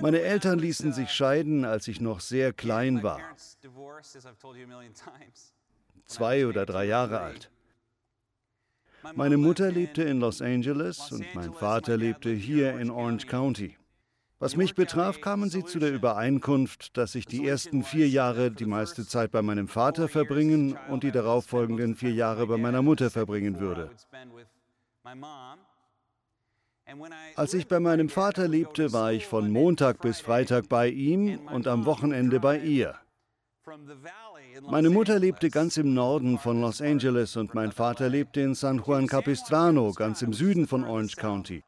Meine Eltern ließen sich scheiden, als ich noch sehr klein war, zwei oder drei Jahre alt. Meine Mutter lebte in Los Angeles und mein Vater lebte hier in Orange County. Was mich betraf, kamen sie zu der Übereinkunft, dass ich die ersten vier Jahre die meiste Zeit bei meinem Vater verbringen und die darauffolgenden vier Jahre bei meiner Mutter verbringen würde. Als ich bei meinem Vater lebte, war ich von Montag bis Freitag bei ihm und am Wochenende bei ihr. Meine Mutter lebte ganz im Norden von Los Angeles und mein Vater lebte in San Juan Capistrano, ganz im Süden von Orange County.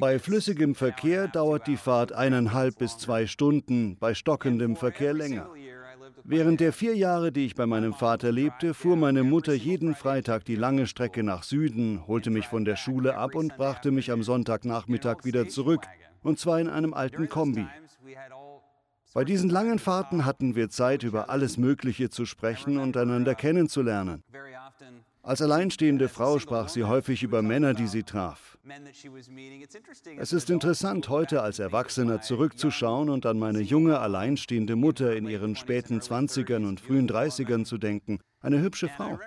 Bei flüssigem Verkehr dauert die Fahrt eineinhalb bis zwei Stunden, bei stockendem Verkehr länger. Während der vier Jahre, die ich bei meinem Vater lebte, fuhr meine Mutter jeden Freitag die lange Strecke nach Süden, holte mich von der Schule ab und brachte mich am Sonntagnachmittag wieder zurück, und zwar in einem alten Kombi. Bei diesen langen Fahrten hatten wir Zeit, über alles Mögliche zu sprechen und einander kennenzulernen. Als alleinstehende Frau sprach sie häufig über Männer, die sie traf. Es ist interessant, heute als Erwachsener zurückzuschauen und an meine junge, alleinstehende Mutter in ihren späten 20ern und frühen 30ern zu denken. Eine hübsche Frau.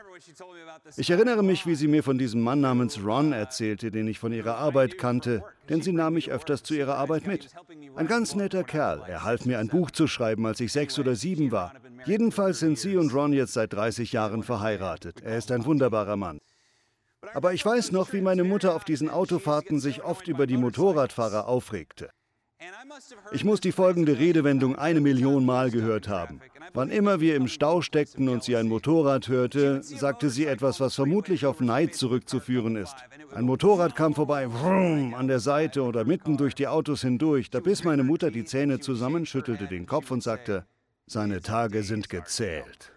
Ich erinnere mich, wie sie mir von diesem Mann namens Ron erzählte, den ich von ihrer Arbeit kannte, denn sie nahm mich öfters zu ihrer Arbeit mit. Ein ganz netter Kerl. Er half mir ein Buch zu schreiben, als ich sechs oder sieben war. Jedenfalls sind sie und Ron jetzt seit 30 Jahren verheiratet. Er ist ein wunderbarer Mann. Aber ich weiß noch, wie meine Mutter auf diesen Autofahrten sich oft über die Motorradfahrer aufregte. Ich muss die folgende Redewendung eine Million Mal gehört haben. Wann immer wir im Stau steckten und sie ein Motorrad hörte, sagte sie etwas, was vermutlich auf Neid zurückzuführen ist. Ein Motorrad kam vorbei, vroom, an der Seite oder mitten durch die Autos hindurch. Da biss meine Mutter die Zähne zusammen, schüttelte den Kopf und sagte, seine Tage sind gezählt.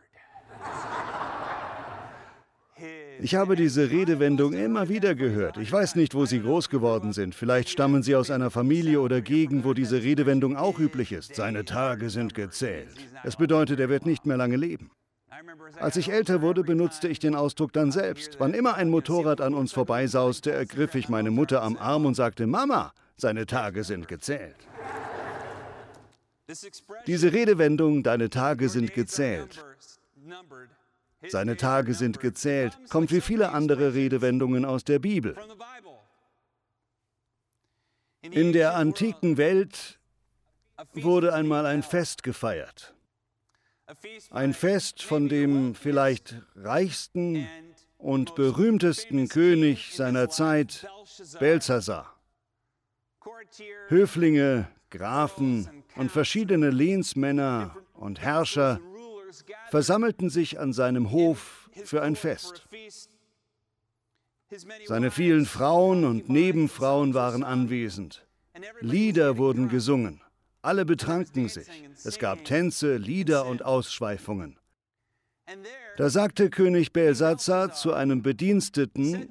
Ich habe diese Redewendung immer wieder gehört. Ich weiß nicht, wo Sie groß geworden sind. Vielleicht stammen Sie aus einer Familie oder Gegend, wo diese Redewendung auch üblich ist. Seine Tage sind gezählt. Es bedeutet, er wird nicht mehr lange leben. Als ich älter wurde, benutzte ich den Ausdruck dann selbst. Wann immer ein Motorrad an uns vorbeisauste, ergriff ich meine Mutter am Arm und sagte, Mama, seine Tage sind gezählt. Diese Redewendung, deine Tage sind gezählt, seine Tage sind gezählt, kommt wie viele andere Redewendungen aus der Bibel. In der antiken Welt wurde einmal ein Fest gefeiert. Ein Fest von dem vielleicht reichsten und berühmtesten König seiner Zeit, Belshazzar. Höflinge, Grafen und verschiedene Lehnsmänner und Herrscher versammelten sich an seinem Hof für ein Fest. Seine vielen Frauen und Nebenfrauen waren anwesend. Lieder wurden gesungen. Alle betranken sich. Es gab Tänze, Lieder und Ausschweifungen. Da sagte König Belsazar zu einem Bediensteten,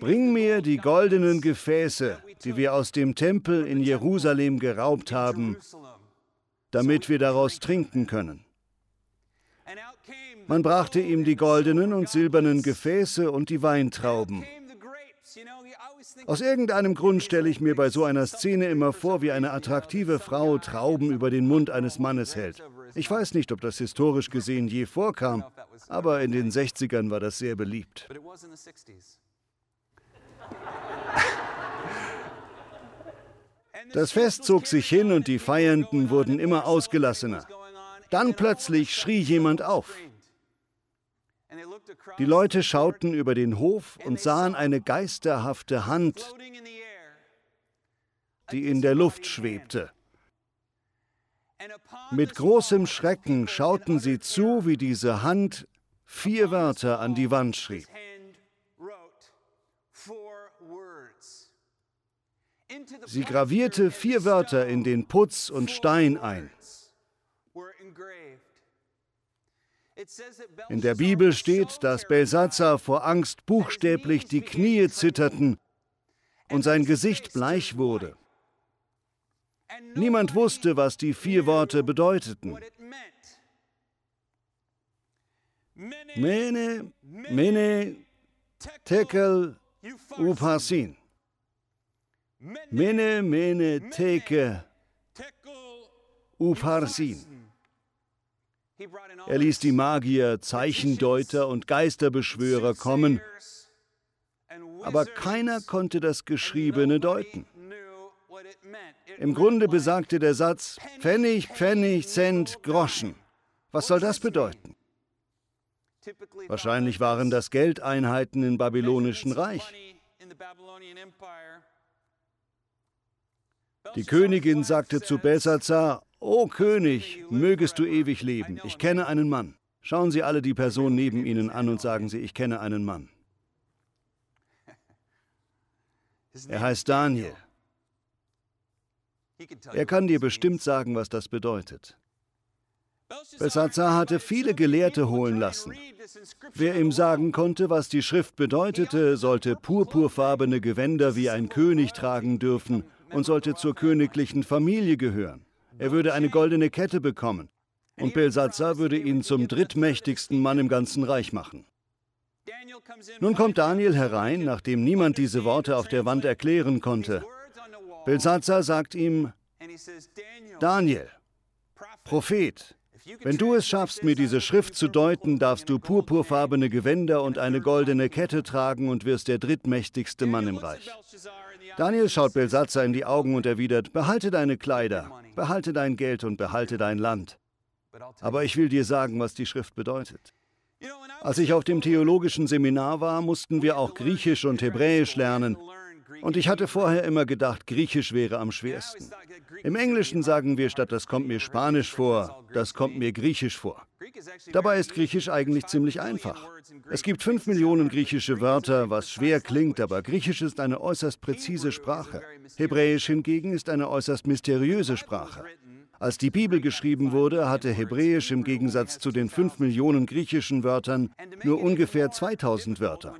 Bring mir die goldenen Gefäße, die wir aus dem Tempel in Jerusalem geraubt haben, damit wir daraus trinken können. Man brachte ihm die goldenen und silbernen Gefäße und die Weintrauben. Aus irgendeinem Grund stelle ich mir bei so einer Szene immer vor, wie eine attraktive Frau Trauben über den Mund eines Mannes hält. Ich weiß nicht, ob das historisch gesehen je vorkam, aber in den 60ern war das sehr beliebt. Das Fest zog sich hin und die Feiernden wurden immer ausgelassener. Dann plötzlich schrie jemand auf. Die Leute schauten über den Hof und sahen eine geisterhafte Hand, die in der Luft schwebte. Mit großem Schrecken schauten sie zu, wie diese Hand vier Wörter an die Wand schrieb. Sie gravierte vier Wörter in den Putz und Stein ein. In der Bibel steht, dass Belsazar vor Angst buchstäblich die Knie zitterten und sein Gesicht bleich wurde. Niemand wusste, was die vier Worte bedeuteten. Mene, Mene, Tekel, Uparsin. Mene, mene, teke, Uparsin. Er ließ die Magier, Zeichendeuter und Geisterbeschwörer kommen, aber keiner konnte das Geschriebene deuten. Im Grunde besagte der Satz Pfennig, Pfennig, Cent, Groschen. Was soll das bedeuten? Wahrscheinlich waren das Geldeinheiten im babylonischen Reich. Die Königin sagte zu Belsazar, O König, mögest du ewig leben, ich kenne einen Mann. Schauen Sie alle die Person neben Ihnen an und sagen Sie, ich kenne einen Mann. Er heißt Daniel. Er kann dir bestimmt sagen, was das bedeutet. Belsazar hatte viele Gelehrte holen lassen. Wer ihm sagen konnte, was die Schrift bedeutete, sollte purpurfarbene Gewänder wie ein König tragen dürfen und sollte zur königlichen Familie gehören. Er würde eine goldene Kette bekommen. Und Belsazar würde ihn zum drittmächtigsten Mann im ganzen Reich machen. Nun kommt Daniel herein, nachdem niemand diese Worte auf der Wand erklären konnte. Belsazar sagt ihm, Daniel, Prophet, wenn du es schaffst, mir diese Schrift zu deuten, darfst du purpurfarbene Gewänder und eine goldene Kette tragen und wirst der drittmächtigste Mann im Reich. Daniel schaut Belsazar in die Augen und erwidert, behalte deine Kleider, behalte dein Geld und behalte dein Land. Aber ich will dir sagen, was die Schrift bedeutet. Als ich auf dem theologischen Seminar war, mussten wir auch Griechisch und Hebräisch lernen. Und ich hatte vorher immer gedacht, Griechisch wäre am schwersten. Im Englischen sagen wir statt das kommt mir Spanisch vor, das kommt mir Griechisch vor. Dabei ist Griechisch eigentlich ziemlich einfach. Es gibt fünf Millionen griechische Wörter, was schwer klingt, aber Griechisch ist eine äußerst präzise Sprache. Hebräisch hingegen ist eine äußerst mysteriöse Sprache. Als die Bibel geschrieben wurde, hatte Hebräisch im Gegensatz zu den 5 Millionen griechischen Wörtern nur ungefähr 2000 Wörter.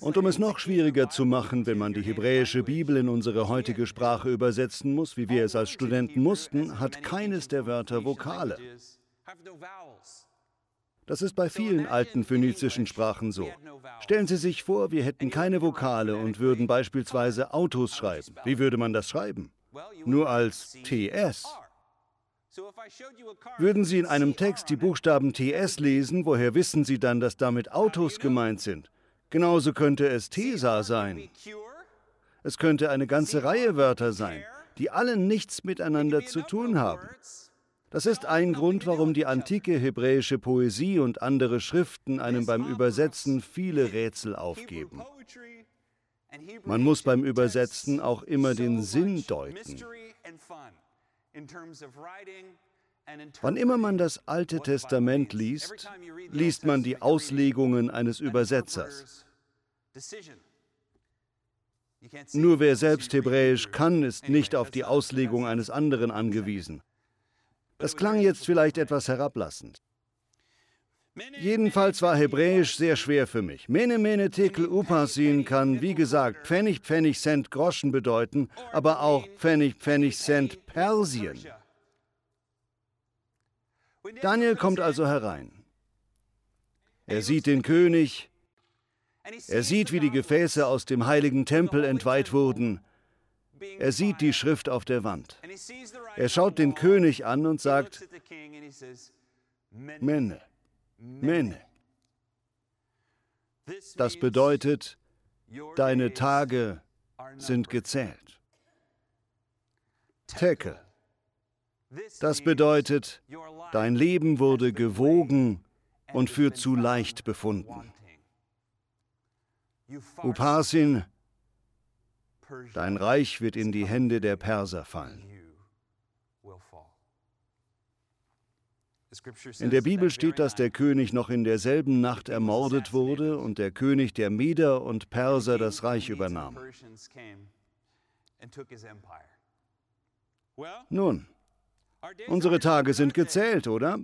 Und um es noch schwieriger zu machen, wenn man die hebräische Bibel in unsere heutige Sprache übersetzen muss, wie wir es als Studenten mussten, hat keines der Wörter Vokale. Das ist bei vielen alten phönizischen Sprachen so. Stellen Sie sich vor, wir hätten keine Vokale und würden beispielsweise Autos schreiben. Wie würde man das schreiben? Nur als TS. Würden Sie in einem Text die Buchstaben TS lesen, woher wissen Sie dann, dass damit Autos gemeint sind? Genauso könnte es TESA sein. Es könnte eine ganze Reihe Wörter sein, die alle nichts miteinander zu tun haben. Das ist ein Grund, warum die antike hebräische Poesie und andere Schriften einem beim Übersetzen viele Rätsel aufgeben. Man muss beim Übersetzen auch immer den Sinn deuten. Wann immer man das Alte Testament liest, liest man die Auslegungen eines Übersetzers. Nur wer selbst Hebräisch kann, ist nicht auf die Auslegung eines anderen angewiesen. Das klang jetzt vielleicht etwas herablassend. Jedenfalls war Hebräisch sehr schwer für mich. Mene, mene, tekel, upasin kann, wie gesagt, Pfennig, Pfennig, Cent, Groschen bedeuten, aber auch Pfennig, Pfennig, Cent, Persien. Daniel kommt also herein. Er sieht den König, er sieht, wie die Gefäße aus dem heiligen Tempel entweiht wurden, er sieht die Schrift auf der Wand. Er schaut den König an und sagt, Mene. Mene. Das bedeutet, deine Tage sind gezählt. Tekel. Das bedeutet, dein Leben wurde gewogen und für zu leicht befunden. Uparsin, dein Reich wird in die Hände der Perser fallen. In der Bibel steht, dass der König noch in derselben Nacht ermordet wurde und der König der Meder und Perser das Reich übernahm. Nun, unsere Tage sind gezählt, oder?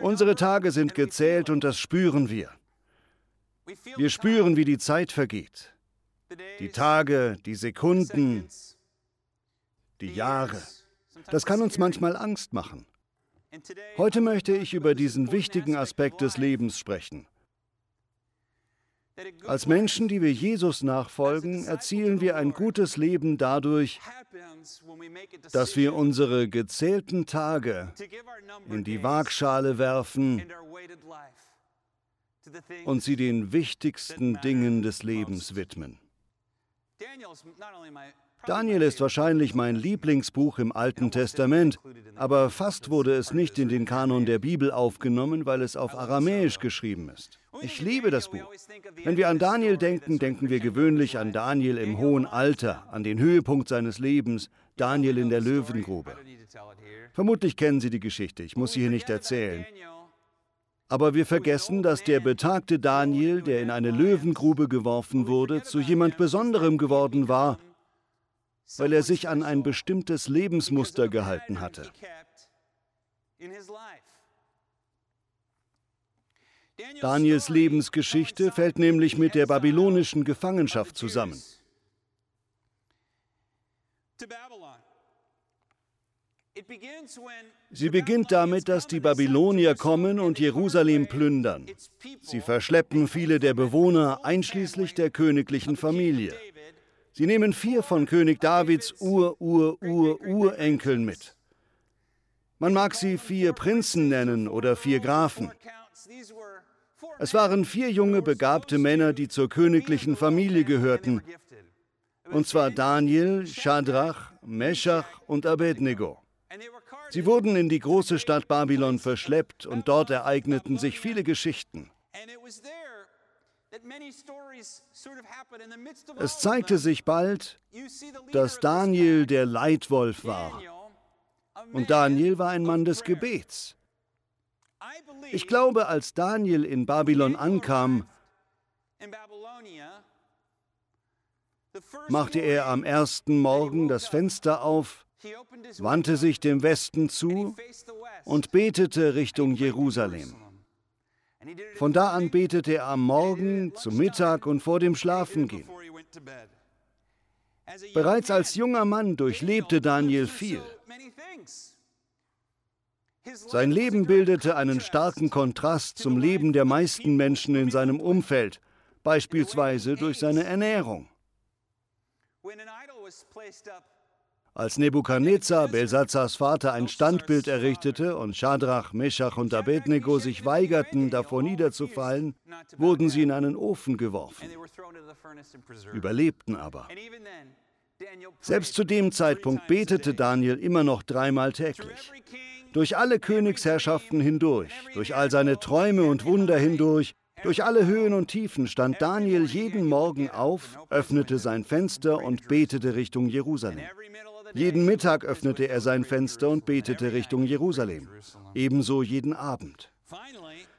Unsere Tage sind gezählt und das spüren wir. Wir spüren, wie die Zeit vergeht. Die Tage, die Sekunden, die Jahre. Das kann uns manchmal Angst machen. Heute möchte ich über diesen wichtigen Aspekt des Lebens sprechen. Als Menschen, die wir Jesus nachfolgen, erzielen wir ein gutes Leben dadurch, dass wir unsere gezählten Tage in die Waagschale werfen und sie den wichtigsten Dingen des Lebens widmen. Daniel ist wahrscheinlich mein Lieblingsbuch im Alten Testament, aber fast wurde es nicht in den Kanon der Bibel aufgenommen, weil es auf Aramäisch geschrieben ist. Ich liebe das Buch. Wenn wir an Daniel denken, denken wir gewöhnlich an Daniel im hohen Alter, an den Höhepunkt seines Lebens, Daniel in der Löwengrube. Vermutlich kennen Sie die Geschichte, ich muss sie hier nicht erzählen. Aber wir vergessen, dass der betagte Daniel, der in eine Löwengrube geworfen wurde, zu jemand Besonderem geworden war, weil er sich an ein bestimmtes Lebensmuster gehalten hatte. Daniels Lebensgeschichte fällt nämlich mit der babylonischen Gefangenschaft zusammen. Sie beginnt damit, dass die Babylonier kommen und Jerusalem plündern. Sie verschleppen viele der Bewohner, einschließlich der königlichen Familie. Sie nehmen vier von König Davids Ur-Ur-Ur-Urenkeln mit. Man mag sie vier Prinzen nennen oder vier Grafen. Es waren vier junge, begabte Männer, die zur königlichen Familie gehörten. Und zwar Daniel, Shadrach, Meshach und Abednego. Sie wurden in die große Stadt Babylon verschleppt und dort ereigneten sich viele Geschichten. Es zeigte sich bald, dass Daniel der Leitwolf war. Und Daniel war ein Mann des Gebets. Ich glaube, als Daniel in Babylon ankam, machte er am ersten Morgen das Fenster auf wandte sich dem Westen zu und betete Richtung Jerusalem. Von da an betete er am Morgen, zum Mittag und vor dem Schlafengehen. Bereits als junger Mann durchlebte Daniel viel. Sein Leben bildete einen starken Kontrast zum Leben der meisten Menschen in seinem Umfeld, beispielsweise durch seine Ernährung. Als Nebukadnezar, Belsazars Vater, ein Standbild errichtete und Schadrach, Meschach und Abednego sich weigerten, davor niederzufallen, wurden sie in einen Ofen geworfen, überlebten aber. Selbst zu dem Zeitpunkt betete Daniel immer noch dreimal täglich. Durch alle Königsherrschaften hindurch, durch all seine Träume und Wunder hindurch, durch alle Höhen und Tiefen stand Daniel jeden Morgen auf, öffnete sein Fenster und betete Richtung Jerusalem. Jeden Mittag öffnete er sein Fenster und betete Richtung Jerusalem. Ebenso jeden Abend.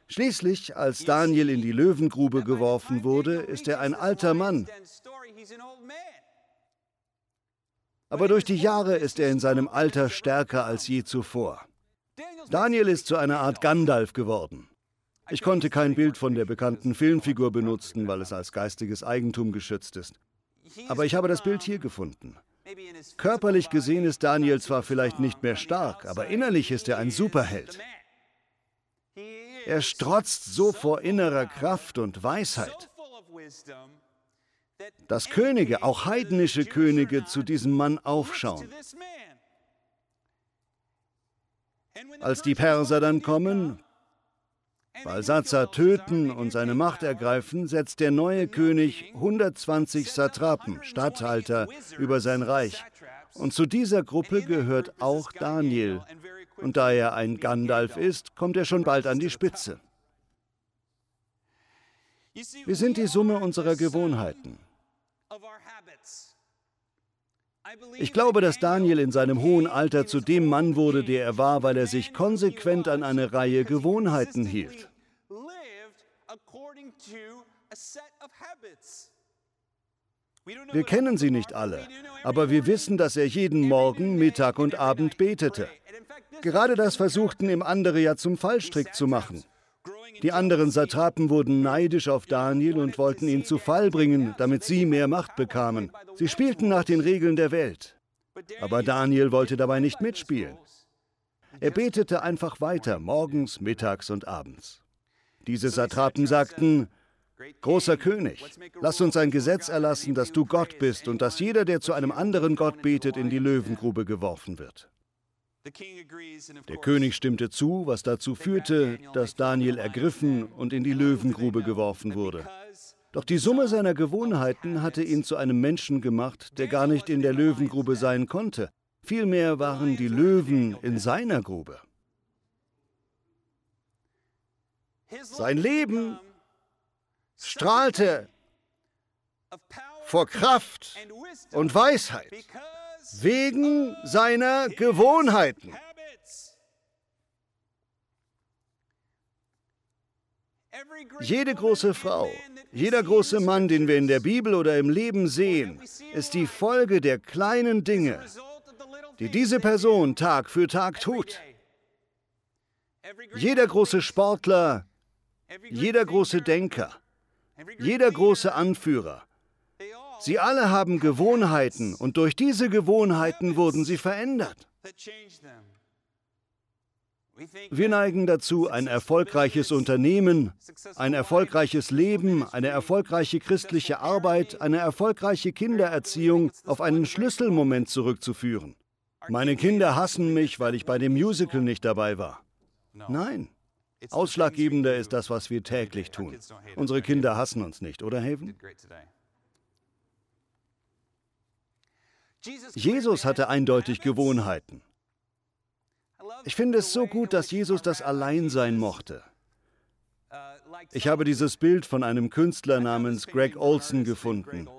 Schließlich, als Daniel in die Löwengrube geworfen wurde, ist er ein alter Mann. Aber durch die Jahre ist er in seinem Alter stärker als je zuvor. Daniel ist zu einer Art Gandalf geworden. Ich konnte kein Bild von der bekannten Filmfigur benutzen, weil es als geistiges Eigentum geschützt ist. Aber ich habe das Bild hier gefunden. Körperlich gesehen ist Daniel zwar vielleicht nicht mehr stark, aber innerlich ist er ein Superheld. Er strotzt so vor innerer Kraft und Weisheit, dass Könige, auch heidnische Könige, zu diesem Mann aufschauen. Als die Perser dann kommen, Balsazar töten und seine Macht ergreifen, setzt der neue König 120 Satrapen, Statthalter, über sein Reich. Und zu dieser Gruppe gehört auch Daniel. Und da er ein Gandalf ist, kommt er schon bald an die Spitze. Wir sind die Summe unserer Gewohnheiten. Ich glaube, dass Daniel in seinem hohen Alter zu dem Mann wurde, der er war, weil er sich konsequent an eine Reihe Gewohnheiten hielt. Wir kennen sie nicht alle, aber wir wissen, dass er jeden Morgen, Mittag und Abend betete. Gerade das versuchten ihm andere ja zum Fallstrick zu machen. Die anderen Satrapen wurden neidisch auf Daniel und wollten ihn zu Fall bringen, damit sie mehr Macht bekamen. Sie spielten nach den Regeln der Welt. Aber Daniel wollte dabei nicht mitspielen. Er betete einfach weiter, morgens, mittags und abends. Diese Satrapen sagten, Großer König, lass uns ein Gesetz erlassen, dass du Gott bist und dass jeder, der zu einem anderen Gott betet, in die Löwengrube geworfen wird. Der König stimmte zu, was dazu führte, dass Daniel ergriffen und in die Löwengrube geworfen wurde. Doch die Summe seiner Gewohnheiten hatte ihn zu einem Menschen gemacht, der gar nicht in der Löwengrube sein konnte. Vielmehr waren die Löwen in seiner Grube. Sein Leben strahlte vor Kraft und Weisheit wegen seiner Gewohnheiten. Jede große Frau, jeder große Mann, den wir in der Bibel oder im Leben sehen, ist die Folge der kleinen Dinge, die diese Person Tag für Tag tut. Jeder große Sportler, jeder große Denker, jeder große Anführer, sie alle haben Gewohnheiten und durch diese Gewohnheiten wurden sie verändert. Wir neigen dazu, ein erfolgreiches Unternehmen, ein erfolgreiches Leben, eine erfolgreiche christliche Arbeit, eine erfolgreiche Kindererziehung auf einen Schlüsselmoment zurückzuführen. Meine Kinder hassen mich, weil ich bei dem Musical nicht dabei war. Nein. Ausschlaggebender ist das, was wir täglich tun. Unsere Kinder hassen uns nicht, oder Haven? Jesus hatte eindeutig Gewohnheiten. Ich finde es so gut, dass Jesus das Alleinsein mochte. Ich habe dieses Bild von einem Künstler namens Greg Olson gefunden.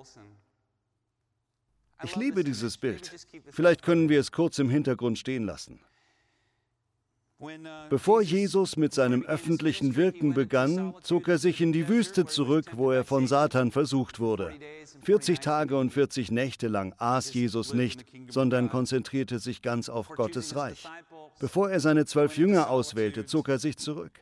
Ich liebe dieses Bild. Vielleicht können wir es kurz im Hintergrund stehen lassen. Bevor Jesus mit seinem öffentlichen Wirken begann, zog er sich in die Wüste zurück, wo er von Satan versucht wurde. 40 Tage und 40 Nächte lang aß Jesus nicht, sondern konzentrierte sich ganz auf Gottes Reich. Bevor er seine zwölf Jünger auswählte, zog er sich zurück.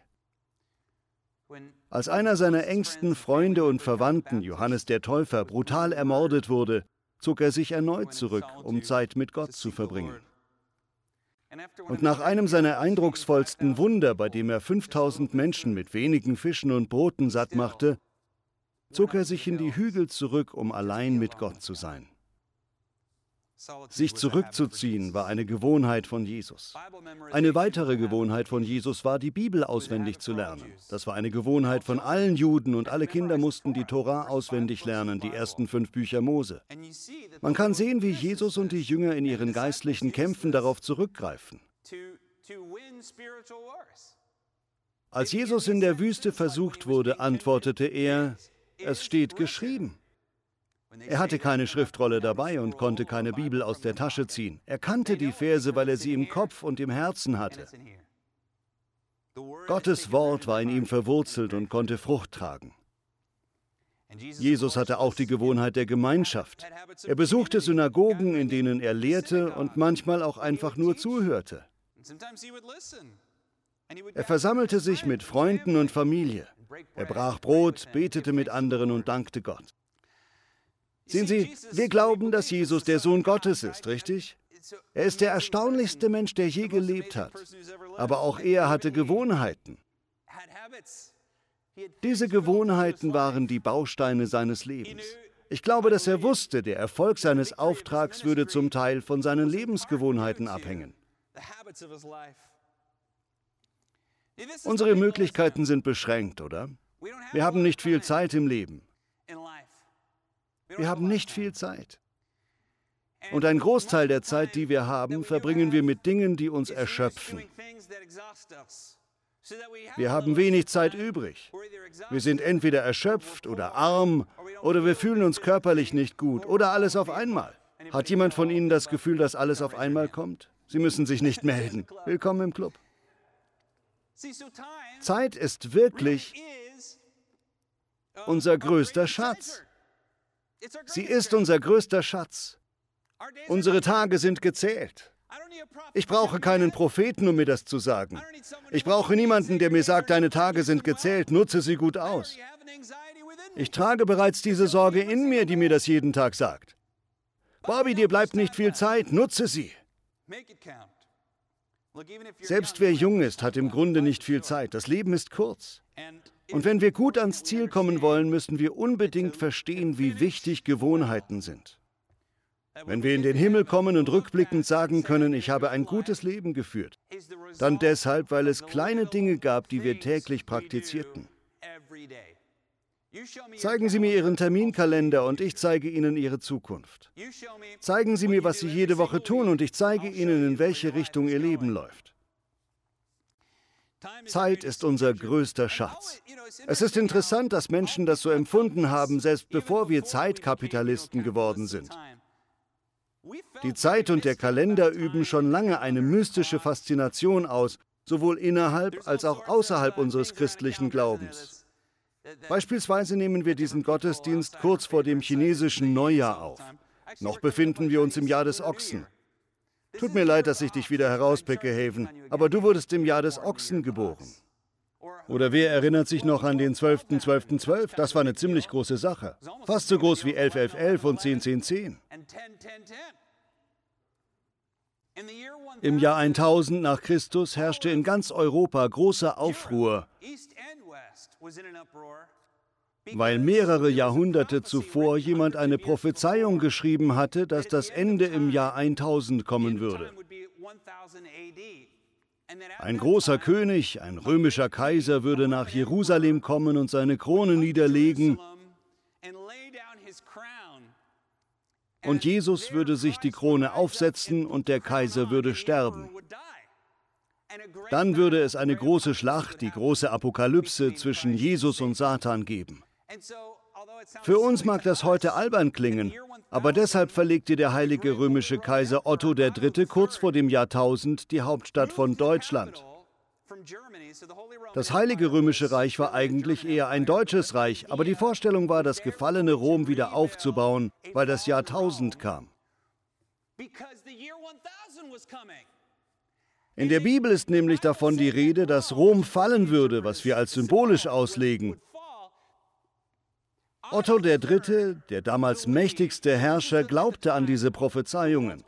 Als einer seiner engsten Freunde und Verwandten, Johannes der Täufer, brutal ermordet wurde, zog er sich erneut zurück, um Zeit mit Gott zu verbringen. Und nach einem seiner eindrucksvollsten Wunder, bei dem er 5000 Menschen mit wenigen Fischen und Broten satt machte, zog er sich in die Hügel zurück, um allein mit Gott zu sein. Sich zurückzuziehen war eine Gewohnheit von Jesus. Eine weitere Gewohnheit von Jesus war, die Bibel auswendig zu lernen. Das war eine Gewohnheit von allen Juden und alle Kinder mussten die Tora auswendig lernen, die ersten fünf Bücher Mose. Man kann sehen, wie Jesus und die Jünger in ihren geistlichen Kämpfen darauf zurückgreifen. Als Jesus in der Wüste versucht wurde, antwortete er, es steht geschrieben. Er hatte keine Schriftrolle dabei und konnte keine Bibel aus der Tasche ziehen. Er kannte die Verse, weil er sie im Kopf und im Herzen hatte. Gottes Wort war in ihm verwurzelt und konnte Frucht tragen. Jesus hatte auch die Gewohnheit der Gemeinschaft. Er besuchte Synagogen, in denen er lehrte und manchmal auch einfach nur zuhörte. Er versammelte sich mit Freunden und Familie. Er brach Brot, betete mit anderen und dankte Gott. Sehen Sie, wir glauben, dass Jesus der Sohn Gottes ist, richtig? Er ist der erstaunlichste Mensch, der je gelebt hat. Aber auch er hatte Gewohnheiten. Diese Gewohnheiten waren die Bausteine seines Lebens. Ich glaube, dass er wusste, der Erfolg seines Auftrags würde zum Teil von seinen Lebensgewohnheiten abhängen. Unsere Möglichkeiten sind beschränkt, oder? Wir haben nicht viel Zeit im Leben. Wir haben nicht viel Zeit. Und ein Großteil der Zeit, die wir haben, verbringen wir mit Dingen, die uns erschöpfen. Wir haben wenig Zeit übrig. Wir sind entweder erschöpft oder arm oder wir fühlen uns körperlich nicht gut oder alles auf einmal. Hat jemand von Ihnen das Gefühl, dass alles auf einmal kommt? Sie müssen sich nicht melden. Willkommen im Club. Zeit ist wirklich unser größter Schatz. Sie ist unser größter Schatz. Unsere Tage sind gezählt. Ich brauche keinen Propheten, um mir das zu sagen. Ich brauche niemanden, der mir sagt, deine Tage sind gezählt, nutze sie gut aus. Ich trage bereits diese Sorge in mir, die mir das jeden Tag sagt. Bobby, dir bleibt nicht viel Zeit, nutze sie. Selbst wer jung ist, hat im Grunde nicht viel Zeit. Das Leben ist kurz. Und wenn wir gut ans Ziel kommen wollen, müssen wir unbedingt verstehen, wie wichtig Gewohnheiten sind. Wenn wir in den Himmel kommen und rückblickend sagen können, ich habe ein gutes Leben geführt, dann deshalb, weil es kleine Dinge gab, die wir täglich praktizierten. Zeigen Sie mir Ihren Terminkalender und ich zeige Ihnen Ihre Zukunft. Zeigen Sie mir, was Sie jede Woche tun und ich zeige Ihnen, in welche Richtung Ihr Leben läuft. Zeit ist unser größter Schatz. Es ist interessant, dass Menschen das so empfunden haben, selbst bevor wir Zeitkapitalisten geworden sind. Die Zeit und der Kalender üben schon lange eine mystische Faszination aus, sowohl innerhalb als auch außerhalb unseres christlichen Glaubens. Beispielsweise nehmen wir diesen Gottesdienst kurz vor dem chinesischen Neujahr auf. Noch befinden wir uns im Jahr des Ochsen. Tut mir leid, dass ich dich wieder herauspicke, Haven, aber du wurdest im Jahr des Ochsen geboren. Oder wer erinnert sich noch an den 12.12.12? .12 Das war eine ziemlich große Sache. Fast so groß wie 11.11.11 und 10.10.10. Im Jahr 1000 nach Christus herrschte in ganz Europa großer Aufruhr, weil mehrere Jahrhunderte zuvor jemand eine Prophezeiung geschrieben hatte, dass das Ende im Jahr 1000 kommen würde. Ein großer König, ein römischer Kaiser würde nach Jerusalem kommen und seine Krone niederlegen. Und Jesus würde sich die Krone aufsetzen und der Kaiser würde sterben. Dann würde es eine große Schlacht, die große Apokalypse zwischen Jesus und Satan geben. Für uns mag das heute albern klingen, aber deshalb verlegte der heilige römische Kaiser Otto III. kurz vor dem Jahrtausend die Hauptstadt von Deutschland. Das heilige römische Reich war eigentlich eher ein deutsches Reich, aber die Vorstellung war, das gefallene Rom wieder aufzubauen, weil das Jahrtausend kam. In der Bibel ist nämlich davon die Rede, dass Rom fallen würde, was wir als symbolisch auslegen. Otto III., der damals mächtigste Herrscher, glaubte an diese Prophezeiungen.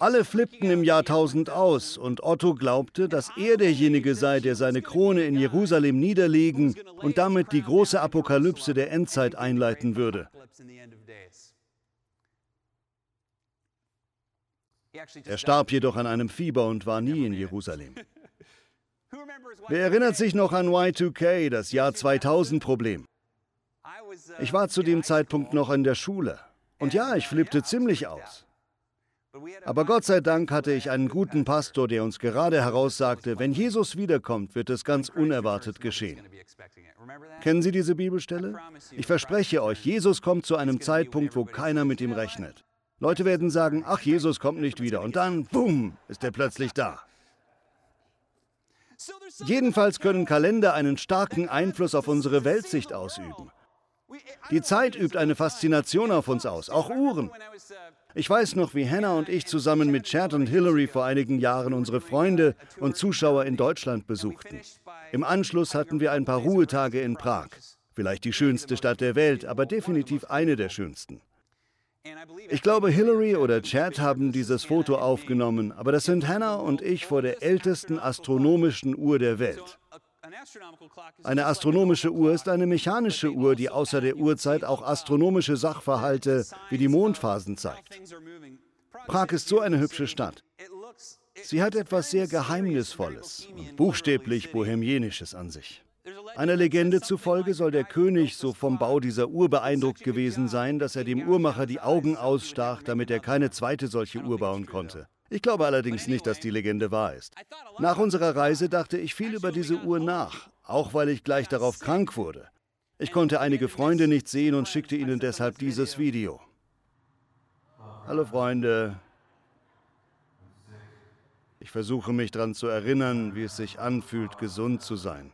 Alle flippten im Jahr 1000 aus und Otto glaubte, dass er derjenige sei, der seine Krone in Jerusalem niederlegen und damit die große Apokalypse der Endzeit einleiten würde. Er starb jedoch an einem Fieber und war nie in Jerusalem. Wer erinnert sich noch an Y2K, das Jahr 2000-Problem? Ich war zu dem Zeitpunkt noch in der Schule. Und ja, ich flippte ziemlich aus. Aber Gott sei Dank hatte ich einen guten Pastor, der uns gerade heraussagte, wenn Jesus wiederkommt, wird es ganz unerwartet geschehen. Kennen Sie diese Bibelstelle? Ich verspreche euch, Jesus kommt zu einem Zeitpunkt, wo keiner mit ihm rechnet. Leute werden sagen, ach, Jesus kommt nicht wieder. Und dann, boom, ist er plötzlich da. Jedenfalls können Kalender einen starken Einfluss auf unsere Weltsicht ausüben. Die Zeit übt eine Faszination auf uns aus, auch Uhren. Ich weiß noch, wie Hannah und ich zusammen mit Chad und Hillary vor einigen Jahren unsere Freunde und Zuschauer in Deutschland besuchten. Im Anschluss hatten wir ein paar Ruhetage in Prag. Vielleicht die schönste Stadt der Welt, aber definitiv eine der schönsten. Ich glaube, Hillary oder Chad haben dieses Foto aufgenommen, aber das sind Hannah und ich vor der ältesten astronomischen Uhr der Welt. Eine astronomische Uhr ist eine mechanische Uhr, die außer der Uhrzeit auch astronomische Sachverhalte wie die Mondphasen zeigt. Prag ist so eine hübsche Stadt. Sie hat etwas sehr Geheimnisvolles und buchstäblich Bohemienisches an sich. Einer Legende zufolge soll der König so vom Bau dieser Uhr beeindruckt gewesen sein, dass er dem Uhrmacher die Augen ausstach, damit er keine zweite solche Uhr bauen konnte. Ich glaube allerdings nicht, dass die Legende wahr ist. Nach unserer Reise dachte ich viel über diese Uhr nach, auch weil ich gleich darauf krank wurde. Ich konnte einige Freunde nicht sehen und schickte ihnen deshalb dieses Video. Hallo Freunde. Ich versuche mich daran zu erinnern, wie es sich anfühlt, gesund zu sein.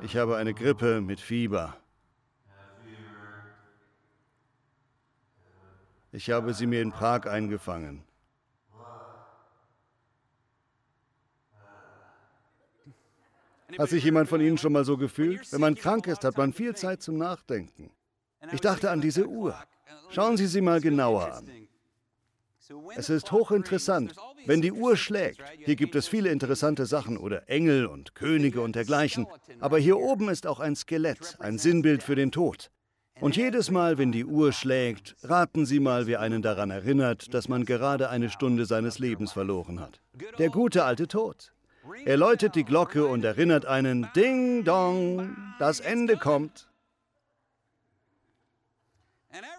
Ich habe eine Grippe mit Fieber. Ich habe sie mir in Prag eingefangen. Hat sich jemand von Ihnen schon mal so gefühlt? Wenn man krank ist, hat man viel Zeit zum Nachdenken. Ich dachte an diese Uhr. Schauen Sie sie mal genauer an. Es ist hochinteressant. Wenn die Uhr schlägt, hier gibt es viele interessante Sachen oder Engel und Könige und dergleichen, aber hier oben ist auch ein Skelett, ein Sinnbild für den Tod. Und jedes Mal, wenn die Uhr schlägt, raten Sie mal, wer einen daran erinnert, dass man gerade eine Stunde seines Lebens verloren hat. Der gute alte Tod. Er läutet die Glocke und erinnert einen Ding Dong, das Ende kommt.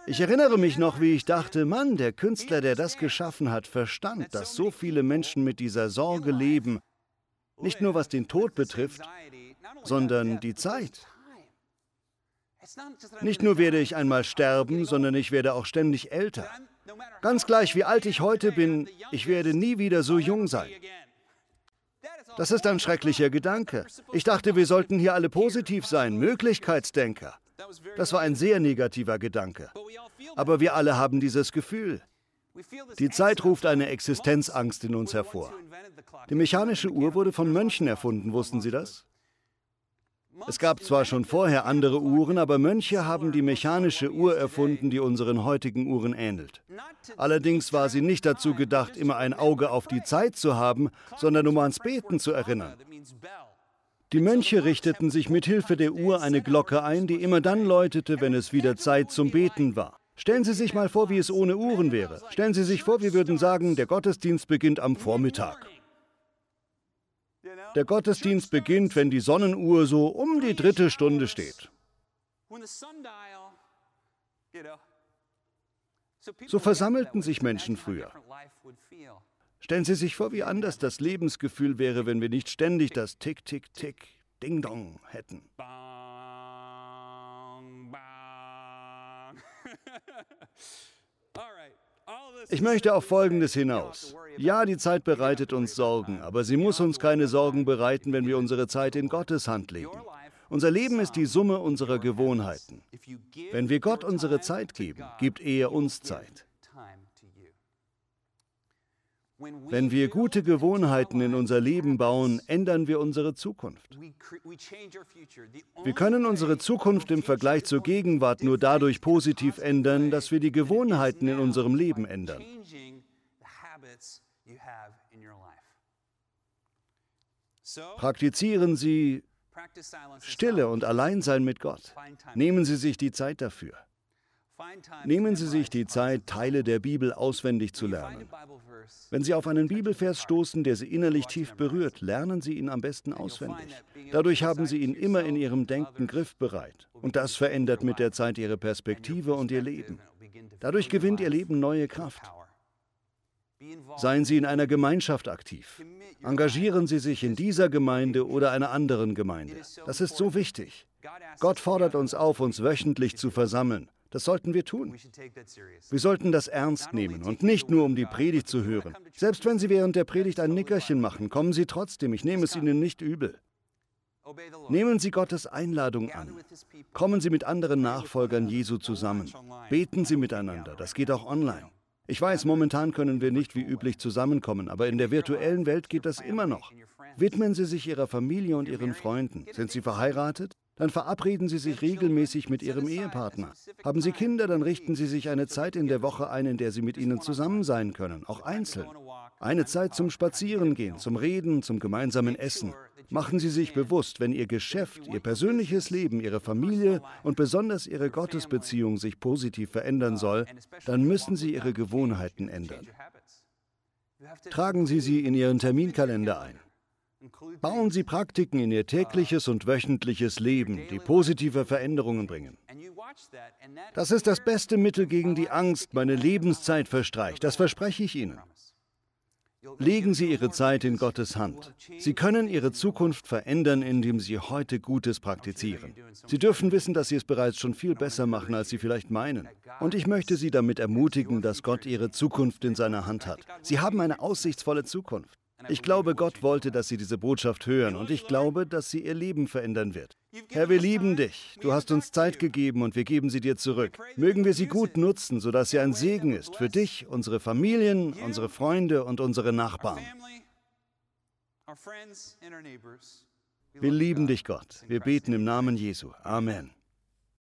Ich erinnere mich noch, wie ich dachte, Mann, der Künstler, der das geschaffen hat, verstand, dass so viele Menschen mit dieser Sorge leben, nicht nur was den Tod betrifft, sondern die Zeit. Nicht nur werde ich einmal sterben, sondern ich werde auch ständig älter. Ganz gleich, wie alt ich heute bin, ich werde nie wieder so jung sein. Das ist ein schrecklicher Gedanke. Ich dachte, wir sollten hier alle positiv sein, Möglichkeitsdenker. Das war ein sehr negativer Gedanke. Aber wir alle haben dieses Gefühl. Die Zeit ruft eine Existenzangst in uns hervor. Die mechanische Uhr wurde von Mönchen erfunden, wussten Sie das? Es gab zwar schon vorher andere Uhren, aber Mönche haben die mechanische Uhr erfunden, die unseren heutigen Uhren ähnelt. Allerdings war sie nicht dazu gedacht, immer ein Auge auf die Zeit zu haben, sondern um ans Beten zu erinnern. Die Mönche richteten sich mit Hilfe der Uhr eine Glocke ein, die immer dann läutete, wenn es wieder Zeit zum Beten war. Stellen Sie sich mal vor, wie es ohne Uhren wäre. Stellen Sie sich vor, wir würden sagen, der Gottesdienst beginnt am Vormittag. Der Gottesdienst beginnt, wenn die Sonnenuhr so um die dritte Stunde steht. So versammelten sich Menschen früher. Stellen Sie sich vor, wie anders das Lebensgefühl wäre, wenn wir nicht ständig das Tick, Tick, Tick, Ding Dong hätten. Ich möchte auf Folgendes hinaus. Ja, die Zeit bereitet uns Sorgen, aber sie muss uns keine Sorgen bereiten, wenn wir unsere Zeit in Gottes Hand legen. Unser Leben ist die Summe unserer Gewohnheiten. Wenn wir Gott unsere Zeit geben, gibt er uns Zeit. Wenn wir gute Gewohnheiten in unser Leben bauen, ändern wir unsere Zukunft. Wir können unsere Zukunft im Vergleich zur Gegenwart nur dadurch positiv ändern, dass wir die Gewohnheiten in unserem Leben ändern. Praktizieren Sie Stille und Alleinsein mit Gott. Nehmen Sie sich die Zeit dafür. Nehmen Sie sich die Zeit, Teile der Bibel auswendig zu lernen. Wenn Sie auf einen Bibelvers stoßen, der Sie innerlich tief berührt, lernen Sie ihn am besten auswendig. Dadurch haben Sie ihn immer in Ihrem Denken griffbereit. Und das verändert mit der Zeit Ihre Perspektive und Ihr Leben. Dadurch gewinnt Ihr Leben neue Kraft. Seien Sie in einer Gemeinschaft aktiv. Engagieren Sie sich in dieser Gemeinde oder einer anderen Gemeinde. Das ist so wichtig. Gott fordert uns auf, uns wöchentlich zu versammeln. Das sollten wir tun. Wir sollten das ernst nehmen und nicht nur, um die Predigt zu hören. Selbst wenn Sie während der Predigt ein Nickerchen machen, kommen Sie trotzdem. Ich nehme es Ihnen nicht übel. Nehmen Sie Gottes Einladung an. Kommen Sie mit anderen Nachfolgern Jesu zusammen. Beten Sie miteinander. Das geht auch online. Ich weiß, momentan können wir nicht wie üblich zusammenkommen, aber in der virtuellen Welt geht das immer noch. Widmen Sie sich Ihrer Familie und Ihren Freunden. Sind Sie verheiratet? Dann verabreden Sie sich regelmäßig mit Ihrem Ehepartner. Haben Sie Kinder, dann richten Sie sich eine Zeit in der Woche ein, in der Sie mit ihnen zusammen sein können, auch einzeln. Eine Zeit zum Spazierengehen, zum Reden, zum gemeinsamen Essen. Machen Sie sich bewusst, wenn Ihr Geschäft, Ihr persönliches Leben, Ihre Familie und besonders Ihre Gottesbeziehung sich positiv verändern soll, dann müssen Sie Ihre Gewohnheiten ändern. Tragen Sie sie in Ihren Terminkalender ein. Bauen Sie Praktiken in Ihr tägliches und wöchentliches Leben, die positive Veränderungen bringen. Das ist das beste Mittel gegen die Angst, meine Lebenszeit verstreicht, das verspreche ich Ihnen. Legen Sie Ihre Zeit in Gottes Hand. Sie können Ihre Zukunft verändern, indem Sie heute Gutes praktizieren. Sie dürfen wissen, dass Sie es bereits schon viel besser machen, als Sie vielleicht meinen. Und ich möchte Sie damit ermutigen, dass Gott Ihre Zukunft in seiner Hand hat. Sie haben eine aussichtsvolle Zukunft. Ich glaube, Gott wollte, dass Sie diese Botschaft hören und ich glaube, dass sie Ihr Leben verändern wird. Herr, wir lieben dich. Du hast uns Zeit gegeben und wir geben sie dir zurück. Mögen wir sie gut nutzen, sodass sie ein Segen ist für dich, unsere Familien, unsere Freunde und unsere Nachbarn. Wir lieben dich, Gott. Wir beten im Namen Jesu. Amen.